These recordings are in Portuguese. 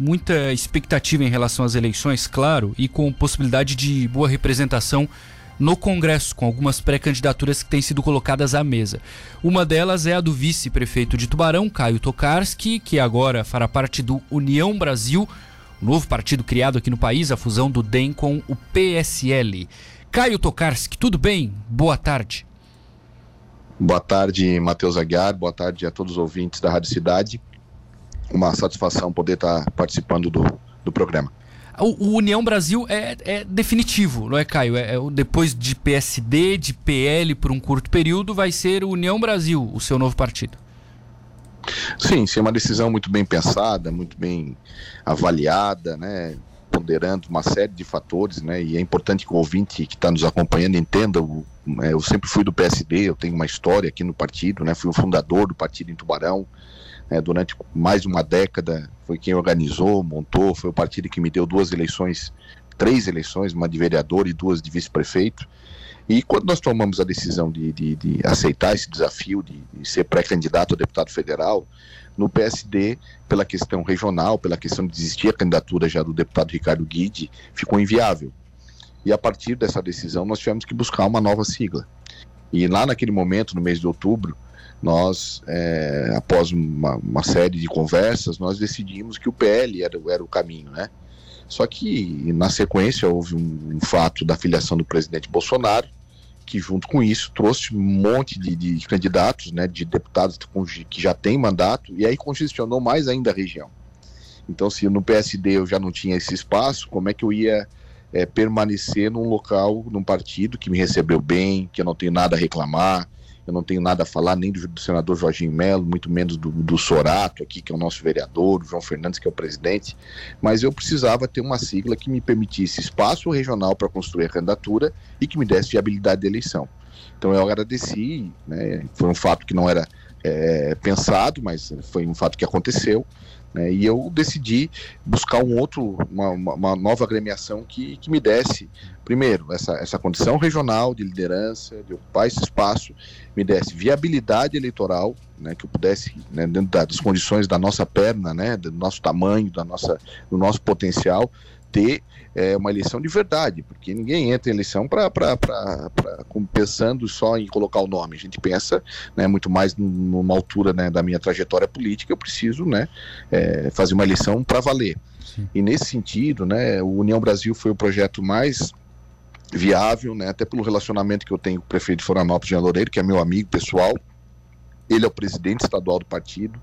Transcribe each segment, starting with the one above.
muita expectativa em relação às eleições, claro, e com possibilidade de boa representação no Congresso, com algumas pré-candidaturas que têm sido colocadas à mesa. Uma delas é a do vice-prefeito de Tubarão, Caio Tokarski, que agora fará parte do União Brasil, novo partido criado aqui no país, a fusão do DEM com o PSL. Caio Tokarski, tudo bem? Boa tarde. Boa tarde, Matheus Aguiar. Boa tarde a todos os ouvintes da Rádio Cidade. Uma satisfação poder estar participando do, do programa. O, o União Brasil é, é, definitivo, não é, Caio? É, é, depois de PSD, de PL por um curto período, vai ser o União Brasil, o seu novo partido. Sim, sim, é uma decisão muito bem pensada, muito bem avaliada, né? ponderando uma série de fatores, né? E é importante que o ouvinte que está nos acompanhando entenda. O, é, eu sempre fui do PSD, eu tenho uma história aqui no partido, né? Fui o fundador do partido em Tubarão, é, durante mais de uma década, foi quem organizou, montou, foi o partido que me deu duas eleições, três eleições, uma de vereador e duas de vice-prefeito. E quando nós tomamos a decisão de, de, de aceitar esse desafio de, de ser pré-candidato a deputado federal, no PSD, pela questão regional, pela questão de existir a candidatura já do deputado Ricardo Guide, ficou inviável. E a partir dessa decisão, nós tivemos que buscar uma nova sigla. E lá naquele momento, no mês de outubro, nós, é, após uma, uma, série de conversas, nós decidimos que o PL era, era o caminho, né? Só que, na sequência, houve um, um, fato da filiação do presidente Bolsonaro, que junto com isso trouxe um monte de, de candidatos, né, de deputados que já têm mandato, e aí congestionou mais ainda a região. Então, se no PSD eu já não tinha esse espaço, como é que eu ia é, permanecer num local, num partido que me recebeu bem, que eu não tenho nada a reclamar, eu não tenho nada a falar nem do, do senador Jorginho Melo, muito menos do, do, Sorato aqui, que é o nosso vereador, o João Fernandes, que é o presidente, mas eu precisava ter uma sigla que me permitisse espaço regional para construir a candidatura e que me desse viabilidade de eleição. Então eu agradeci, né, foi um fato que não era é, pensado, mas foi um fato que aconteceu. Né, e eu decidi buscar um outro, uma, uma, nova agremiação que, que me desse, primeiro, essa, essa condição regional de liderança, de ocupar esse espaço, me desse viabilidade eleitoral, né, que eu pudesse, né, dentro das condições da nossa perna, né, do nosso tamanho, da nossa, do nosso potencial, ter é, uma eleição de verdade, porque ninguém entra em eleição para pensando só em colocar o nome. A gente pensa né, muito mais numa altura né, da minha trajetória política, eu preciso né, é, fazer uma eleição para valer. Sim. E nesse sentido, né, o União Brasil foi o projeto mais viável, né, até pelo relacionamento que eu tenho com o prefeito de Florianópolis, Jean Loureiro, que é meu amigo pessoal. Ele é o presidente estadual do partido.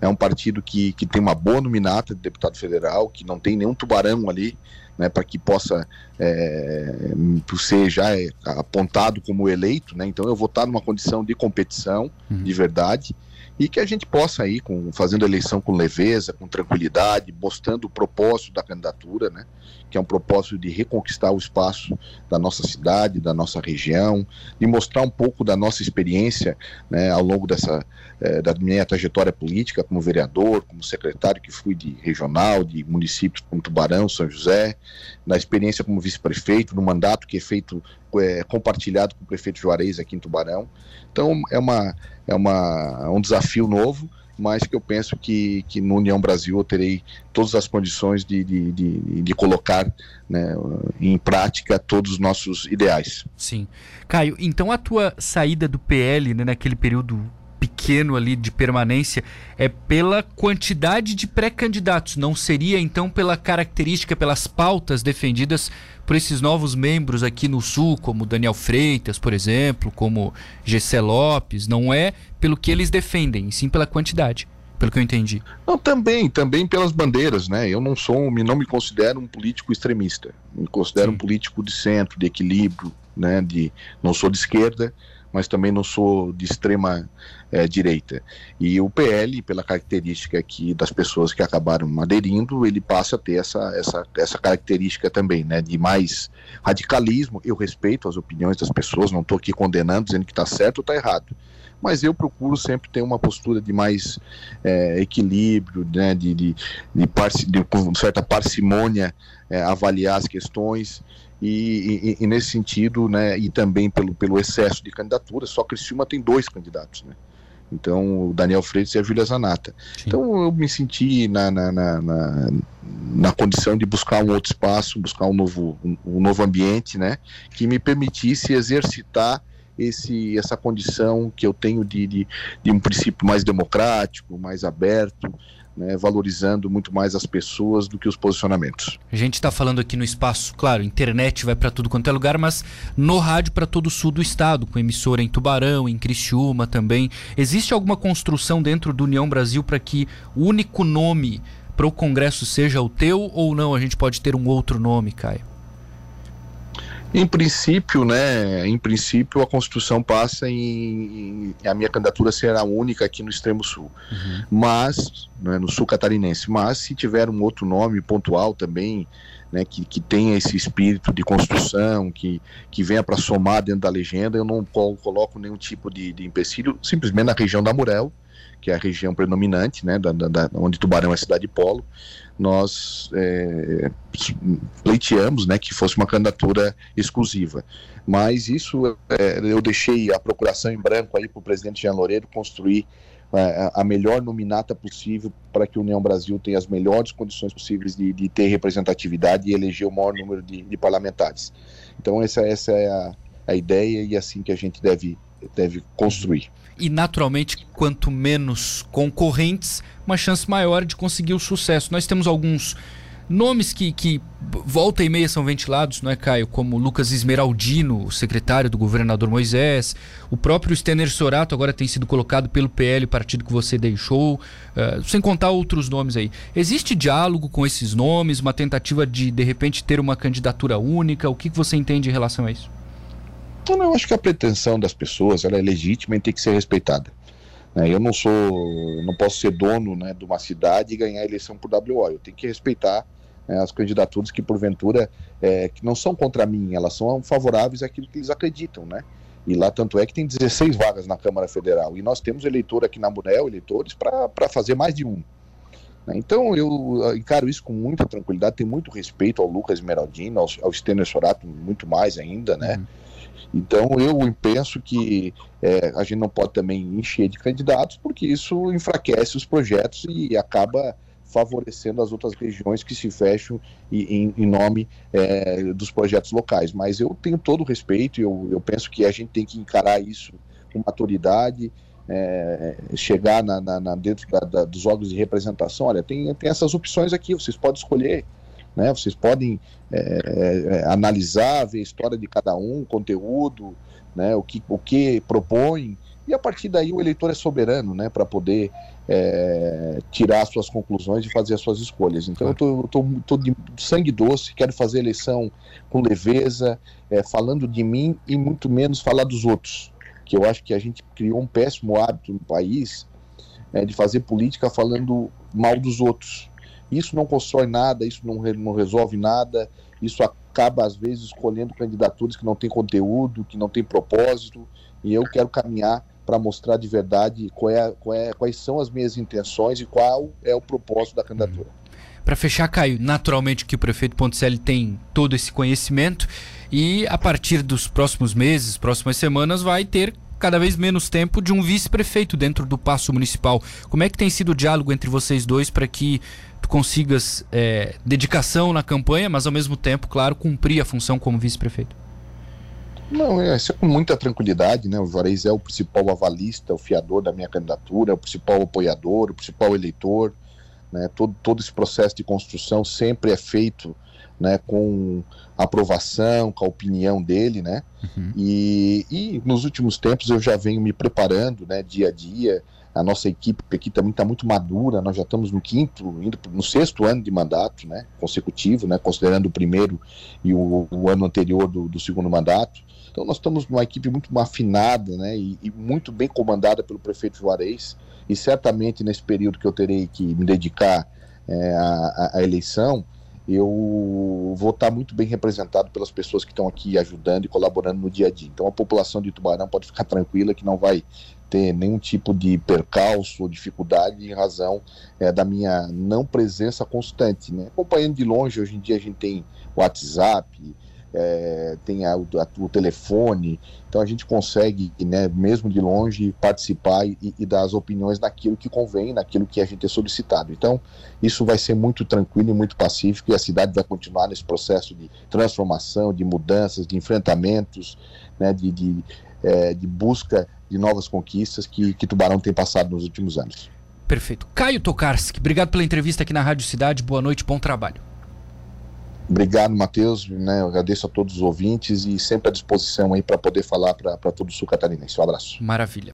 É um partido que, que tem uma boa nominata de deputado federal, que não tem nenhum tubarão ali, né, para que possa é, ser já apontado como eleito. Né, então eu vou estar numa condição de competição uhum. de verdade e que a gente possa ir com, fazendo eleição com leveza, com tranquilidade, mostrando o propósito da candidatura, né? que é um propósito de reconquistar o espaço da nossa cidade, da nossa região, de mostrar um pouco da nossa experiência né, ao longo dessa eh, da minha trajetória política como vereador, como secretário que fui de regional, de municípios como Tubarão, São José, na experiência como vice-prefeito, no mandato que é feito é, compartilhado com o prefeito Juarez aqui em Tubarão. Então é uma é uma um desafio novo mas que eu penso que, que no União Brasil eu terei todas as condições de, de, de, de colocar né, em prática todos os nossos ideais. Sim. Caio, então a tua saída do PL né, naquele período pequeno ali de permanência é pela quantidade de pré-candidatos, não seria então pela característica, pelas pautas defendidas por esses novos membros aqui no Sul, como Daniel Freitas, por exemplo, como Gessé Lopes, não é pelo que eles defendem, sim pela quantidade pelo que eu entendi. Não, também, também pelas bandeiras, né? Eu não sou, não me considero um político extremista. Me considero Sim. um político de centro, de equilíbrio, né? De não sou de esquerda, mas também não sou de extrema é, direita. E o PL, pela característica aqui das pessoas que acabaram aderindo, ele passa a ter essa, essa, essa característica também, né, de mais radicalismo. Eu respeito as opiniões das pessoas, não estou aqui condenando, dizendo que está certo ou está errado. Mas eu procuro sempre ter uma postura de mais é, equilíbrio, né, de, de, de, de com certa parcimônia, é, avaliar as questões e, e, e, nesse sentido, né, e também pelo, pelo excesso de candidaturas, só Criciúma tem dois candidatos, né? Então, o Daniel Freitas e a Júlia Zanata. Sim. Então, eu me senti na, na, na, na, na condição de buscar um outro espaço, buscar um novo, um, um novo ambiente, né? Que me permitisse exercitar esse, essa condição que eu tenho de, de, de um princípio mais democrático, mais aberto, né, valorizando muito mais as pessoas do que os posicionamentos. A gente está falando aqui no espaço, claro, internet vai para tudo quanto é lugar, mas no rádio para todo o sul do estado, com emissora em Tubarão, em Criciúma também. Existe alguma construção dentro do União Brasil para que o único nome para o Congresso seja o teu ou não? A gente pode ter um outro nome, Caio? Em princípio, né? Em princípio, a Constituição passa em, em a minha candidatura será única aqui no extremo sul, uhum. mas né, no sul catarinense. Mas se tiver um outro nome pontual também, né, que, que tenha esse espírito de construção, que, que venha para somar dentro da legenda, eu não coloco nenhum tipo de, de empecilho, simplesmente na região da Murel, que é a região predominante, né, da, da, onde Tubarão é cidade polo, nós é, pleiteamos né, que fosse uma candidatura exclusiva. Mas isso é, eu deixei a procuração em branco aí para o presidente Jean Loureiro construir é, a melhor nominata possível para que a União Brasil tenha as melhores condições possíveis de, de ter representatividade e eleger o maior número de, de parlamentares. Então essa, essa é a, a ideia e é assim que a gente deve, deve construir e naturalmente quanto menos concorrentes, uma chance maior de conseguir o sucesso. Nós temos alguns nomes que, que volta e meia são ventilados, não é, Caio? Como Lucas Esmeraldino, secretário do governador Moisés, o próprio Stener Sorato agora tem sido colocado pelo PL, partido que você deixou, uh, sem contar outros nomes aí. Existe diálogo com esses nomes, uma tentativa de, de repente, ter uma candidatura única? O que, que você entende em relação a isso? Então, eu acho que a pretensão das pessoas ela é legítima e tem que ser respeitada. Né? Eu não sou, não posso ser dono né, de uma cidade e ganhar a eleição por WO. Eu tenho que respeitar né, as candidaturas que porventura é, que não são contra mim, elas são favoráveis àquilo que eles acreditam, né? E lá tanto é que tem 16 vagas na Câmara Federal e nós temos eleitor aqui na Munel, eleitores para fazer mais de um. Né? Então eu encaro isso com muita tranquilidade, tenho muito respeito ao Lucas Esmeraldino, ao, ao Stener Sorato, muito mais ainda, né? Uhum. Então eu penso que é, a gente não pode também encher de candidatos, porque isso enfraquece os projetos e acaba favorecendo as outras regiões que se fecham em, em nome é, dos projetos locais. Mas eu tenho todo o respeito, eu, eu penso que a gente tem que encarar isso com maturidade, é, chegar na, na, na dentro da, da, dos órgãos de representação. Olha, tem, tem essas opções aqui, vocês podem escolher né? Vocês podem é, é, analisar, ver a história de cada um, conteúdo, né? o, que, o que propõe, e a partir daí o eleitor é soberano né? para poder é, tirar as suas conclusões e fazer as suas escolhas. Então eu estou de sangue doce, quero fazer eleição com leveza, é, falando de mim e muito menos falar dos outros. Que eu acho que a gente criou um péssimo hábito no país é, de fazer política falando mal dos outros. Isso não constrói nada, isso não, não resolve nada, isso acaba, às vezes, escolhendo candidaturas que não têm conteúdo, que não têm propósito, e eu quero caminhar para mostrar de verdade qual é, qual é, quais são as minhas intenções e qual é o propósito da candidatura. Para fechar, Caio, naturalmente que o prefeito Ponticelli tem todo esse conhecimento e a partir dos próximos meses, próximas semanas, vai ter cada vez menos tempo de um vice-prefeito dentro do Paço Municipal. Como é que tem sido o diálogo entre vocês dois para que tu consigas é, dedicação na campanha, mas ao mesmo tempo, claro, cumprir a função como vice-prefeito? Não, é, isso é com muita tranquilidade, né? O Juarez é o principal avalista, o fiador da minha candidatura, o principal apoiador, o principal eleitor, né? Todo, todo esse processo de construção sempre é feito né, com aprovação, com a opinião dele, né? Uhum. E, e nos últimos tempos eu já venho me preparando, né, dia a dia. A nossa equipe aqui também está muito madura. Nós já estamos no quinto, indo no sexto ano de mandato, né, consecutivo, né, considerando o primeiro e o, o ano anterior do, do, segundo mandato. Então nós estamos numa equipe muito afinada, né, e, e muito bem comandada pelo prefeito Juarez. E certamente nesse período que eu terei que me dedicar é, à, à eleição, eu vou estar muito bem representado pelas pessoas que estão aqui ajudando e colaborando no dia a dia. Então a população de Tubarão pode ficar tranquila que não vai ter nenhum tipo de percalço ou dificuldade em razão é, da minha não presença constante. Né? Acompanhando de longe, hoje em dia a gente tem WhatsApp, é, tem a, a, o telefone, então a gente consegue, né, mesmo de longe, participar e, e, dar as opiniões naquilo que convém, naquilo que a gente é solicitado. Então, isso vai ser muito tranquilo e muito pacífico, e a cidade vai continuar nesse processo de transformação, de mudanças, de enfrentamentos, né, de, de, é, de busca de novas conquistas que, que Tubarão tem passado nos últimos anos. Perfeito. Caio Tokarski, obrigado pela entrevista aqui na Rádio Cidade. Boa noite, bom trabalho. Obrigado, Matheus. Né, eu agradeço a todos os ouvintes e sempre à disposição aí para poder falar para todo o sul catarinense. Um abraço. Maravilha.